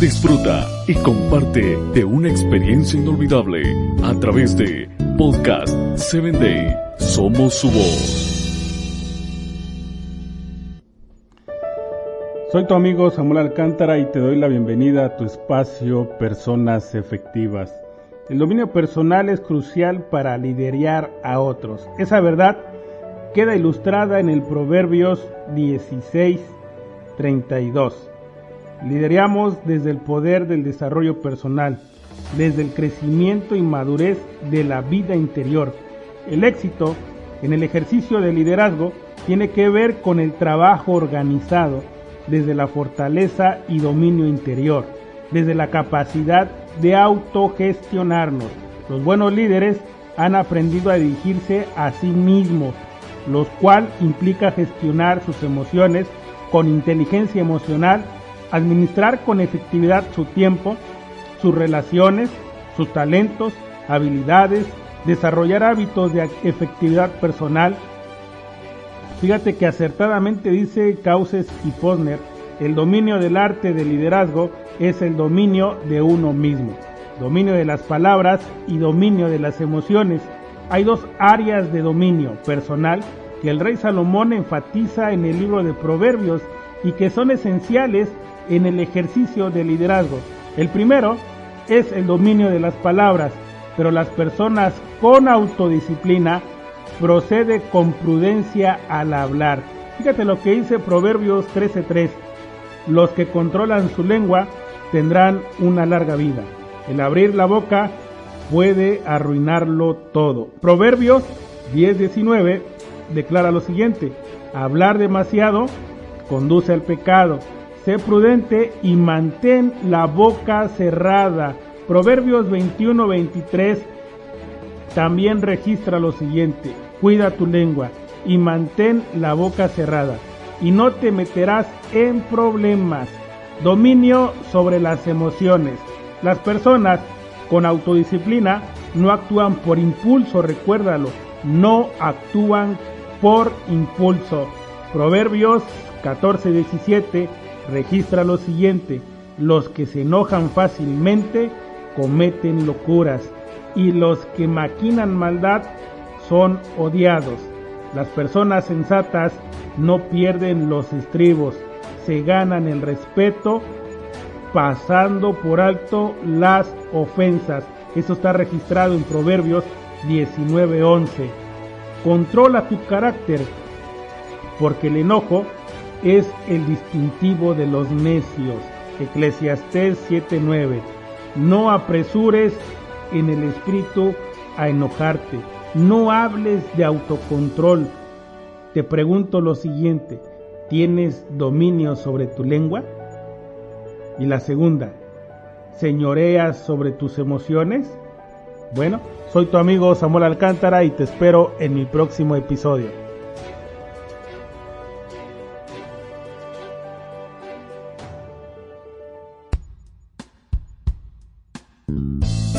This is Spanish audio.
Disfruta y comparte de una experiencia inolvidable a través de Podcast 7 Day. Somos su voz. Soy tu amigo Samuel Alcántara y te doy la bienvenida a tu espacio Personas Efectivas. El dominio personal es crucial para liderar a otros. Esa verdad queda ilustrada en el Proverbios 16:32. Lideramos desde el poder del desarrollo personal, desde el crecimiento y madurez de la vida interior. El éxito en el ejercicio de liderazgo tiene que ver con el trabajo organizado desde la fortaleza y dominio interior, desde la capacidad de autogestionarnos. Los buenos líderes han aprendido a dirigirse a sí mismos, lo cual implica gestionar sus emociones con inteligencia emocional, administrar con efectividad su tiempo, sus relaciones, sus talentos, habilidades, desarrollar hábitos de efectividad personal, Fíjate que acertadamente dice Causes y Posner, el dominio del arte de liderazgo es el dominio de uno mismo, dominio de las palabras y dominio de las emociones. Hay dos áreas de dominio personal que el rey Salomón enfatiza en el libro de Proverbios y que son esenciales en el ejercicio de liderazgo. El primero es el dominio de las palabras, pero las personas con autodisciplina procede con prudencia al hablar. Fíjate lo que dice Proverbios 13:3. Los que controlan su lengua tendrán una larga vida. El abrir la boca puede arruinarlo todo. Proverbios 10:19 declara lo siguiente. Hablar demasiado conduce al pecado. Sé prudente y mantén la boca cerrada. Proverbios 21:23 también registra lo siguiente, cuida tu lengua y mantén la boca cerrada y no te meterás en problemas. Dominio sobre las emociones. Las personas con autodisciplina no actúan por impulso, recuérdalo, no actúan por impulso. Proverbios 14:17 registra lo siguiente, los que se enojan fácilmente cometen locuras y los que maquinan maldad son odiados. Las personas sensatas no pierden los estribos, se ganan el respeto pasando por alto las ofensas. Eso está registrado en Proverbios 19:11. Controla tu carácter, porque el enojo es el distintivo de los necios. Eclesiastés 7:9. No apresures en el espíritu a enojarte. No hables de autocontrol. Te pregunto lo siguiente, ¿tienes dominio sobre tu lengua? Y la segunda, ¿señoreas sobre tus emociones? Bueno, soy tu amigo Samuel Alcántara y te espero en mi próximo episodio.